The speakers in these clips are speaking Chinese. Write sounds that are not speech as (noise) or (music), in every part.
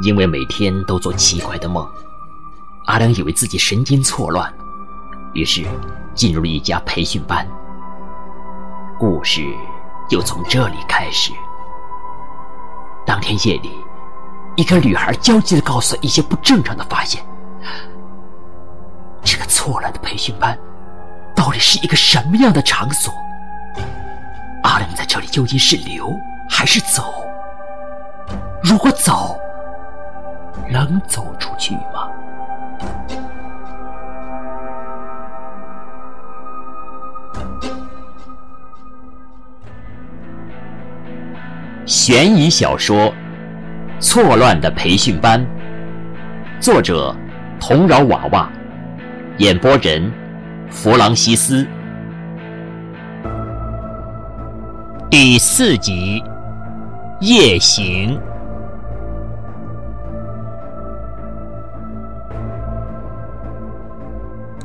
因为每天都做奇怪的梦，阿良以为自己神经错乱，于是进入了一家培训班。故事就从这里开始。当天夜里，一个女孩焦急地告诉一些不正常的发现。这个错乱的培训班，到底是一个什么样的场所？阿良在这里究竟是留还是走？如果走，能走出去吗？悬疑小说《错乱的培训班》，作者：童饶娃娃，演播人：弗朗西斯。第四集，夜行。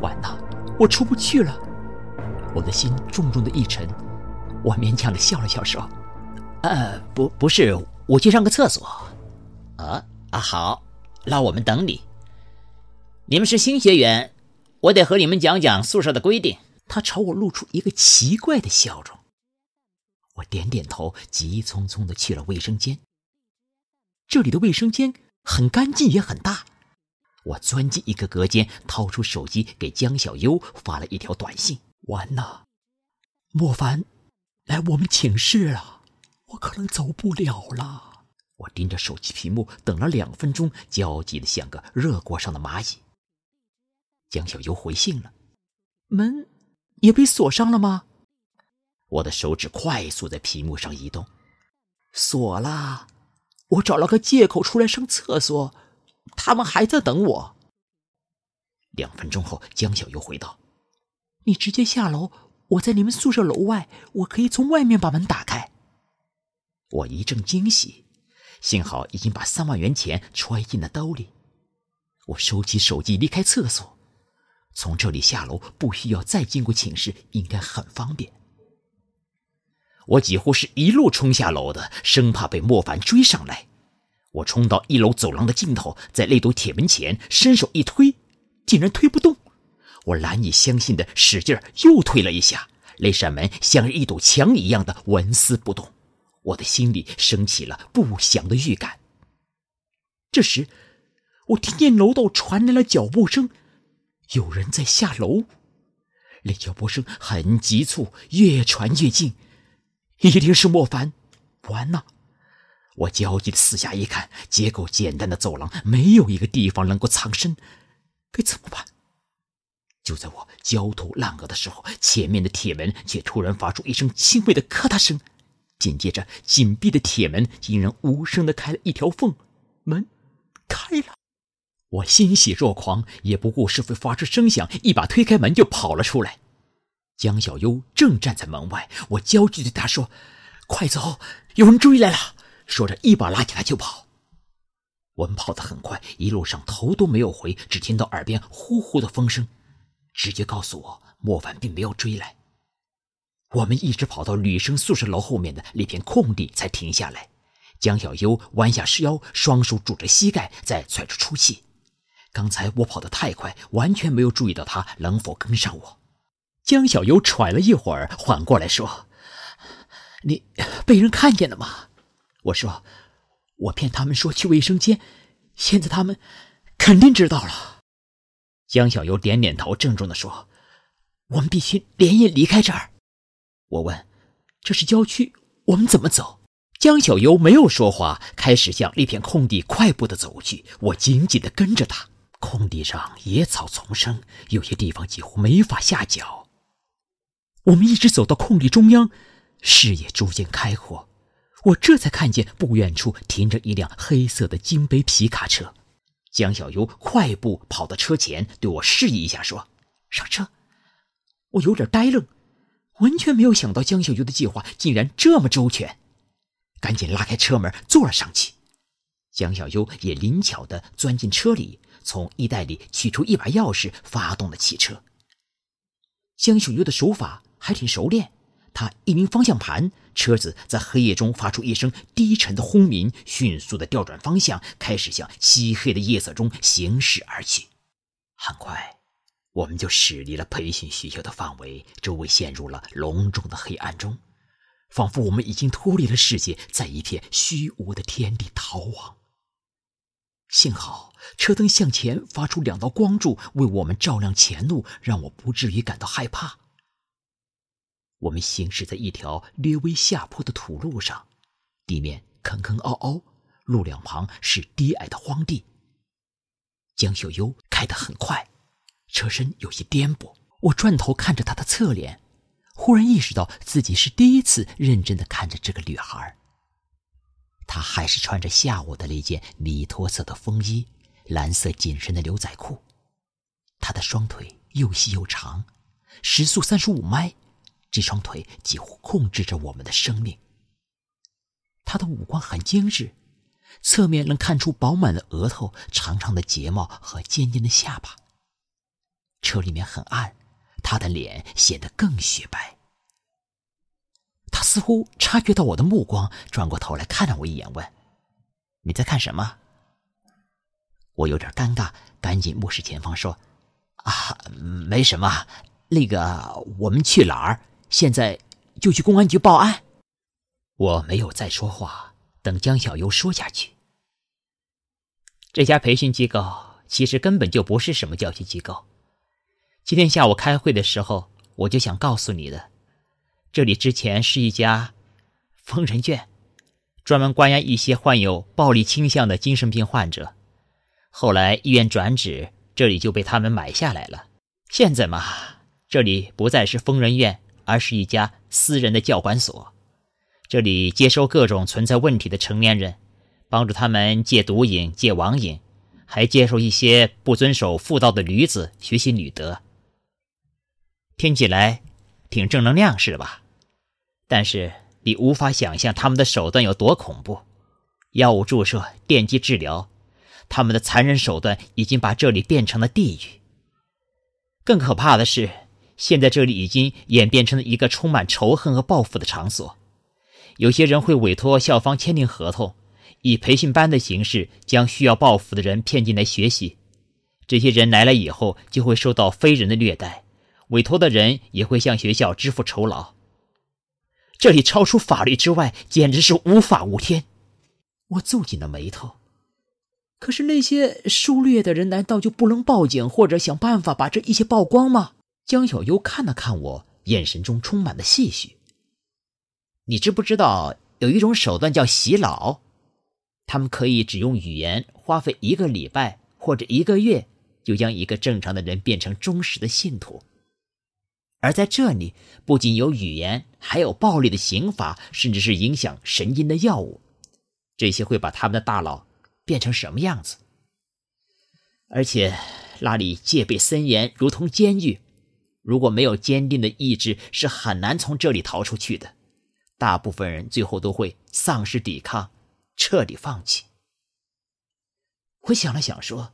完了，我出不去了。我的心重重的一沉，我勉强的笑了笑说。呃，不，不是，我去上个厕所。啊啊，好，那我们等你。你们是新学员，我得和你们讲讲宿舍的规定。他朝我露出一个奇怪的笑容。我点点头，急匆匆的去了卫生间。这里的卫生间很干净，也很大。我钻进一个隔间，掏出手机给江小优发了一条短信：完了，莫凡来我们寝室了。我可能走不了了。我盯着手机屏幕等了两分钟，焦急的像个热锅上的蚂蚁。江小优回信了，门也被锁上了吗？我的手指快速在屏幕上移动，锁了。我找了个借口出来上厕所，他们还在等我。两分钟后，江小优回道：“你直接下楼，我在你们宿舍楼外，我可以从外面把门打开。”我一阵惊喜，幸好已经把三万元钱揣进了兜里。我收起手机，离开厕所，从这里下楼不需要再经过寝室，应该很方便。我几乎是一路冲下楼的，生怕被莫凡追上来。我冲到一楼走廊的尽头，在那堵铁门前伸手一推，竟然推不动。我难以相信的使劲又推了一下，那扇门像一堵墙一样的纹丝不动。我的心里升起了不祥的预感。这时，我听见楼道传来了脚步声，有人在下楼。那脚步声很急促，越传越近，一定是莫凡。完了！我焦急的四下一看，结构简单的走廊没有一个地方能够藏身，该怎么办？就在我焦头烂额的时候，前面的铁门却突然发出一声轻微的咔嗒声。紧接着，紧闭的铁门竟然无声的开了一条缝，门开了。我欣喜若狂，也不顾是否发出声响，一把推开门就跑了出来。江小优正站在门外，我焦急对他说：“快走，有人追来了！”说着，一把拉起他就跑。我们跑得很快，一路上头都没有回，只听到耳边呼呼的风声，直觉告诉我莫凡并没有追来。我们一直跑到女生宿舍楼后面的那片空地才停下来。江小优弯下腰，双手拄着膝盖，在喘着粗气。刚才我跑得太快，完全没有注意到他能否跟上我。江小优喘了一会儿，缓过来说：“你被人看见了吗？”我说：“我骗他们说去卫生间，现在他们肯定知道了。”江小游点点头，郑重地说：“我们必须连夜离开这儿。”我问：“这是郊区，我们怎么走？”江小游没有说话，开始向那片空地快步的走去。我紧紧的跟着他。空地上野草丛生，有些地方几乎没法下脚。我们一直走到空地中央，视野逐渐开阔。我这才看见不远处停着一辆黑色的金杯皮卡车。江小优快步跑到车前，对我示意一下，说：“上车。”我有点呆愣。完全没有想到江小优的计划竟然这么周全，赶紧拉开车门坐了上去。江小优也灵巧的钻进车里，从衣袋里取出一把钥匙，发动了汽车。江小优的手法还挺熟练，他一拧方向盘，车子在黑夜中发出一声低沉的轰鸣，迅速的调转方向，开始向漆黑的夜色中行驶而去。很快，我们就驶离了培训学校的范围，周围陷入了隆重的黑暗中，仿佛我们已经脱离了世界，在一片虚无的天地逃亡。幸好车灯向前发出两道光柱，为我们照亮前路，让我不至于感到害怕。我们行驶在一条略微下坡的土路上，地面坑坑凹凹，路两旁是低矮的荒地。江小优开得很快，车身有些颠簸。我转头看着他的侧脸，忽然意识到自己是第一次认真的看着这个女孩。她还是穿着下午的那件米托色的风衣，蓝色紧身的牛仔裤。她的双腿又细又长，时速三十五迈。这双腿几乎控制着我们的生命。他的五官很精致，侧面能看出饱满的额头、长长的睫毛和尖尖的下巴。车里面很暗，他的脸显得更雪白。他似乎察觉到我的目光，转过头来看了我一眼，问：“你在看什么？”我有点尴尬，赶紧目视前方说：“啊，没什么。那个，我们去哪儿？”现在就去公安局报案。我没有再说话，等江小优说下去。这家培训机构其实根本就不是什么教学机构。今天下午开会的时候，我就想告诉你的，这里之前是一家疯人院，专门关押一些患有暴力倾向的精神病患者。后来医院转址，这里就被他们买下来了。现在嘛，这里不再是疯人院。而是一家私人的教管所，这里接收各种存在问题的成年人，帮助他们戒毒瘾、戒网瘾，还接受一些不遵守妇道的女子学习女德。听起来挺正能量，是吧？但是你无法想象他们的手段有多恐怖：药物注射、电击治疗，他们的残忍手段已经把这里变成了地狱。更可怕的是。现在这里已经演变成了一个充满仇恨和报复的场所。有些人会委托校方签订合同，以培训班的形式将需要报复的人骗进来学习。这些人来了以后，就会受到非人的虐待，委托的人也会向学校支付酬劳。这里超出法律之外，简直是无法无天。我皱紧了眉头。可是那些受虐的人难道就不能报警或者想办法把这一切曝光吗？江小优看了看我，眼神中充满了戏谑。你知不知道有一种手段叫洗脑？他们可以只用语言，花费一个礼拜或者一个月，就将一个正常的人变成忠实的信徒。而在这里，不仅有语言，还有暴力的刑罚，甚至是影响神经的药物。这些会把他们的大脑变成什么样子？而且那里戒备森严，如同监狱。如果没有坚定的意志，是很难从这里逃出去的。大部分人最后都会丧失抵抗，彻底放弃。我想了想说：“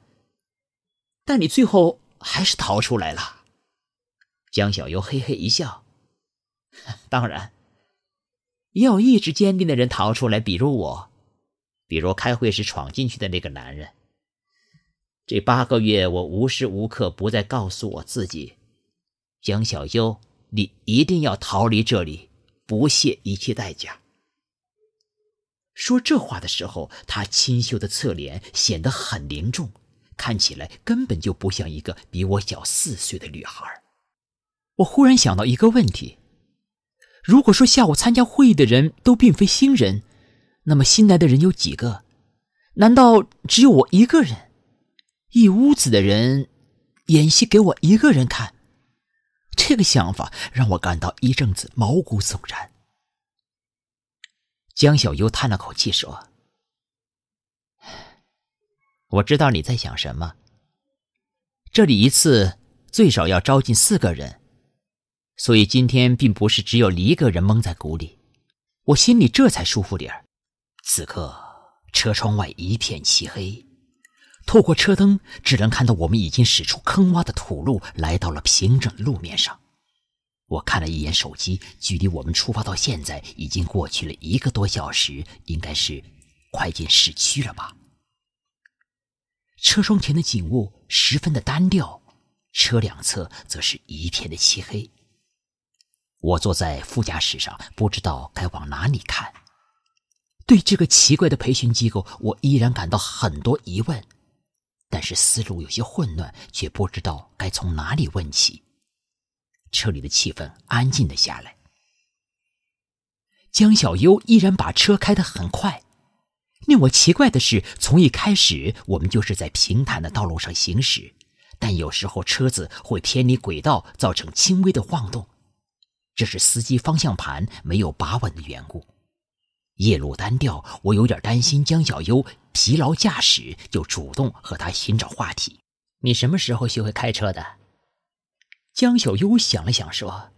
但你最后还是逃出来了。”江小优嘿嘿一笑：“当然，也有意志坚定的人逃出来，比如我，比如开会时闯进去的那个男人。这八个月，我无时无刻不在告诉我自己。”江小优，你一定要逃离这里，不惜一切代价。说这话的时候，他清秀的侧脸显得很凝重，看起来根本就不像一个比我小四岁的女孩。我忽然想到一个问题：如果说下午参加会议的人都并非新人，那么新来的人有几个？难道只有我一个人？一屋子的人演戏给我一个人看？这个想法让我感到一阵子毛骨悚然。江小优叹了口气说：“我知道你在想什么。这里一次最少要招进四个人，所以今天并不是只有你一个人蒙在鼓里。我心里这才舒服点儿。此刻车窗外一片漆黑，透过车灯，只能看到我们已经驶出坑洼的土路，来到了平整的路面上。我看了一眼手机，距离我们出发到现在已经过去了一个多小时，应该是快进市区了吧。车窗前的景物十分的单调，车两侧则是一片的漆黑。我坐在副驾驶上，不知道该往哪里看。对这个奇怪的培训机构，我依然感到很多疑问，但是思路有些混乱，却不知道该从哪里问起。车里的气氛安静了下来。江小优依然把车开得很快。令我奇怪的是，从一开始我们就是在平坦的道路上行驶，但有时候车子会偏离轨道，造成轻微的晃动，这是司机方向盘没有把稳的缘故。夜路单调，我有点担心江小优疲劳驾驶，就主动和他寻找话题。你什么时候学会开车的？江小优想了想说：“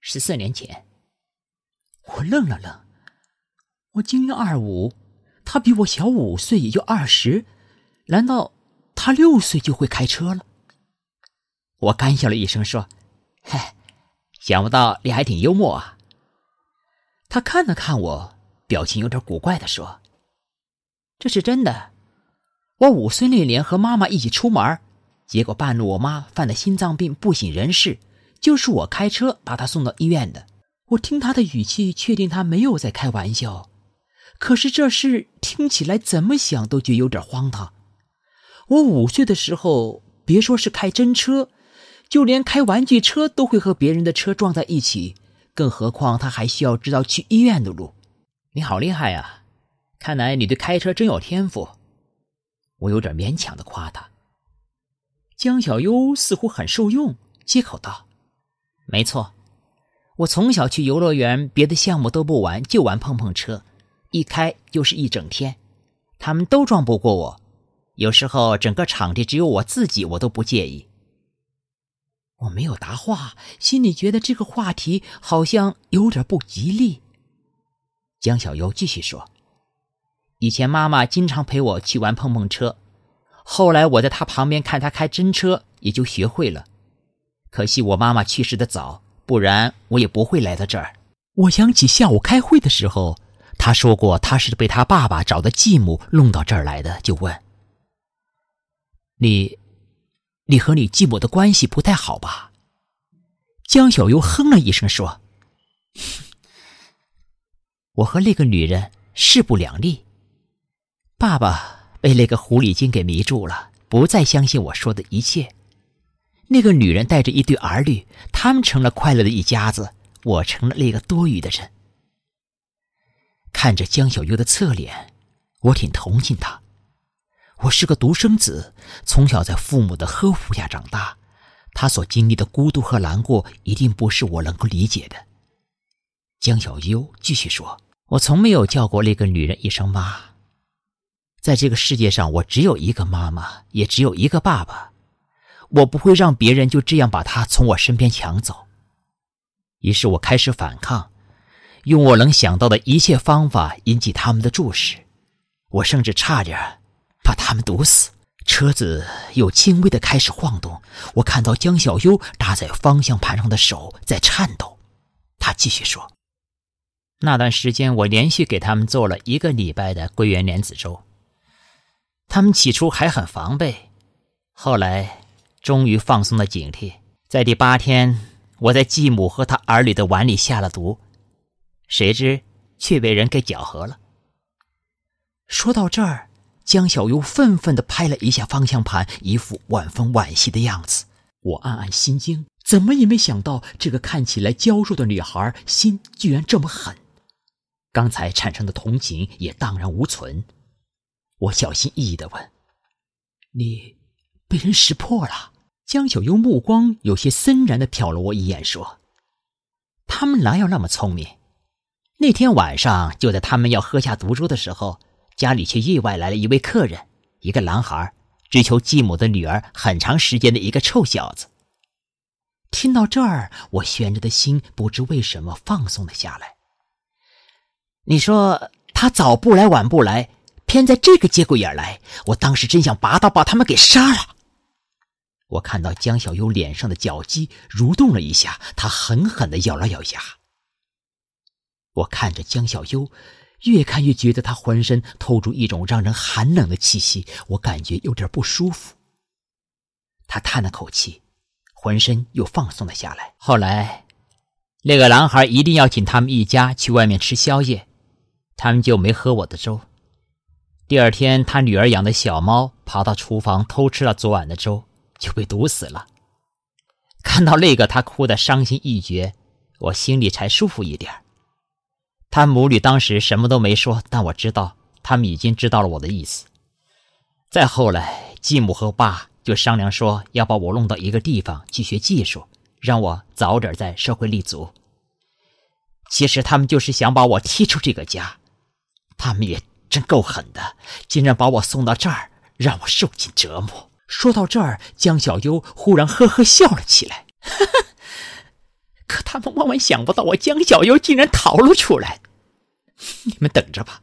十四年前。”我愣了愣。我今年二五，他比我小五岁，也就二十。难道他六岁就会开车了？我干笑了一声说：“ (laughs) 嘿，想不到你还挺幽默啊。”他看了看我，表情有点古怪的说：“这是真的。我五岁那年和妈妈一起出门，结果半路我妈犯了心脏病不省人事，就是我开车把她送到医院的。”我听他的语气，确定他没有在开玩笑。可是这事听起来怎么想都觉有点荒唐。我五岁的时候，别说是开真车，就连开玩具车都会和别人的车撞在一起，更何况他还需要知道去医院的路。你好厉害呀！看来你对开车真有天赋。我有点勉强的夸他。江小优似乎很受用，接口道：“没错，我从小去游乐园，别的项目都不玩，就玩碰碰车。”一开就是一整天，他们都撞不过我。有时候整个场地只有我自己，我都不介意。我没有答话，心里觉得这个话题好像有点不吉利。江小优继续说：“以前妈妈经常陪我去玩碰碰车，后来我在她旁边看她开真车，也就学会了。可惜我妈妈去世的早，不然我也不会来到这儿。”我想起下午开会的时候。他说过，他是被他爸爸找的继母弄到这儿来的，就问：“你，你和你继母的关系不太好吧？”江小优哼了一声说：“我和那个女人势不两立。爸爸被那个狐狸精给迷住了，不再相信我说的一切。那个女人带着一对儿女，他们成了快乐的一家子，我成了那个多余的人。”看着江小优的侧脸，我挺同情他。我是个独生子，从小在父母的呵护下长大，他所经历的孤独和难过，一定不是我能够理解的。江小优继续说：“我从没有叫过那个女人一声妈。在这个世界上，我只有一个妈妈，也只有一个爸爸。我不会让别人就这样把她从我身边抢走。于是我开始反抗。”用我能想到的一切方法引起他们的注视，我甚至差点把他们毒死。车子又轻微的开始晃动，我看到江小优搭在方向盘上的手在颤抖。他继续说：“那段时间，我连续给他们做了一个礼拜的桂圆莲子粥。他们起初还很防备，后来终于放松了警惕。在第八天，我在继母和他儿女的碗里下了毒。”谁知却被人给搅和了。说到这儿，江小优愤愤地拍了一下方向盘，一副万分惋惜的样子。我暗暗心惊，怎么也没想到这个看起来娇弱的女孩心居然这么狠。刚才产生的同情也荡然无存。我小心翼翼地问：“你被人识破了？”江小优目光有些森然地瞟了我一眼，说：“他们哪有那么聪明？”那天晚上，就在他们要喝下毒粥的时候，家里却意外来了一位客人，一个男孩，追求继母的女儿很长时间的一个臭小子。听到这儿，我悬着的心不知为什么放松了下来。你说他早不来晚不来，偏在这个节骨眼来，我当时真想拔刀把他们给杀了。我看到江小优脸上的角肌蠕动了一下，他狠狠的咬了咬牙。我看着江小优，越看越觉得他浑身透出一种让人寒冷的气息，我感觉有点不舒服。他叹了口气，浑身又放松了下来。后来，那个男孩一定要请他们一家去外面吃宵夜，他们就没喝我的粥。第二天，他女儿养的小猫跑到厨房偷吃了昨晚的粥，就被毒死了。看到那个，他哭得伤心欲绝，我心里才舒服一点。他母女当时什么都没说，但我知道他们已经知道了我的意思。再后来，继母和爸就商量说要把我弄到一个地方去学技术，让我早点在社会立足。其实他们就是想把我踢出这个家。他们也真够狠的，竟然把我送到这儿，让我受尽折磨。说到这儿，江小优忽然呵呵笑了起来。(laughs) 可他们万万想不到，我江小优竟然逃了出来。(laughs) 你们等着吧，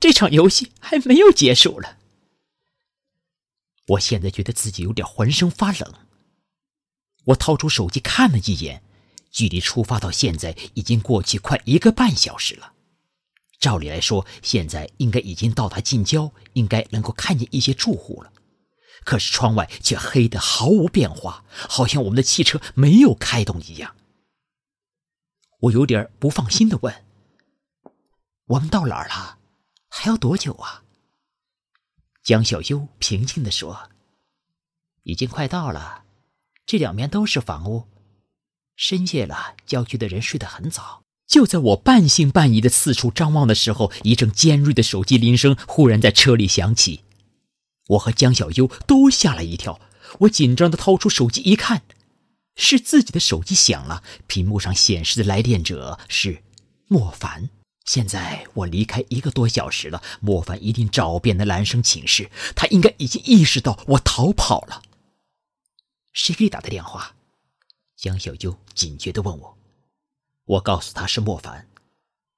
这场游戏还没有结束了。我现在觉得自己有点浑身发冷。我掏出手机看了一眼，距离出发到现在已经过去快一个半小时了。照理来说，现在应该已经到达近郊，应该能够看见一些住户了。可是窗外却黑得毫无变化，好像我们的汽车没有开动一样。我有点不放心的问：“我们到哪儿了？还要多久啊？”江小优平静的说：“已经快到了，这两边都是房屋。深夜了，郊区的人睡得很早。”就在我半信半疑的四处张望的时候，一阵尖锐的手机铃声忽然在车里响起，我和江小优都吓了一跳。我紧张的掏出手机一看。是自己的手机响了，屏幕上显示的来电者是莫凡。现在我离开一个多小时了，莫凡一定找遍了男生寝室，他应该已经意识到我逃跑了。谁给你打的电话？江小优警觉地问我。我告诉他是莫凡，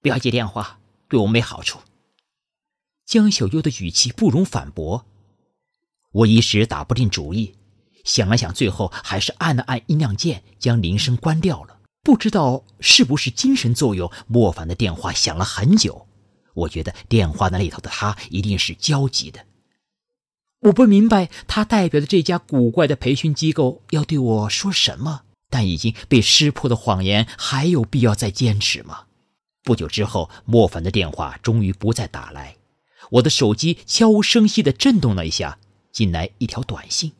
不要接电话，对我没好处。江小优的语气不容反驳，我一时打不定主意。想了想，最后还是按了按音量键，将铃声关掉了。不知道是不是精神作用，莫凡的电话响了很久。我觉得电话那里头的他一定是焦急的。我不明白他代表的这家古怪的培训机构要对我说什么，但已经被识破的谎言还有必要再坚持吗？不久之后，莫凡的电话终于不再打来，我的手机悄无声息地震动了一下，进来一条短信。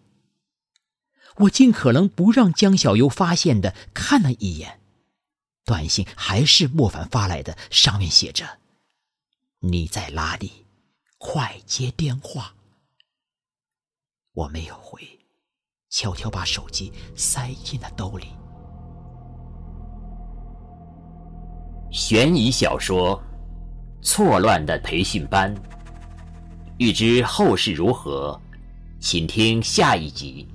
我尽可能不让江小优发现的看了一眼，短信还是莫凡发来的，上面写着：“你在哪里？快接电话。”我没有回，悄悄把手机塞进了兜里。悬疑小说《错乱的培训班》，欲知后事如何，请听下一集。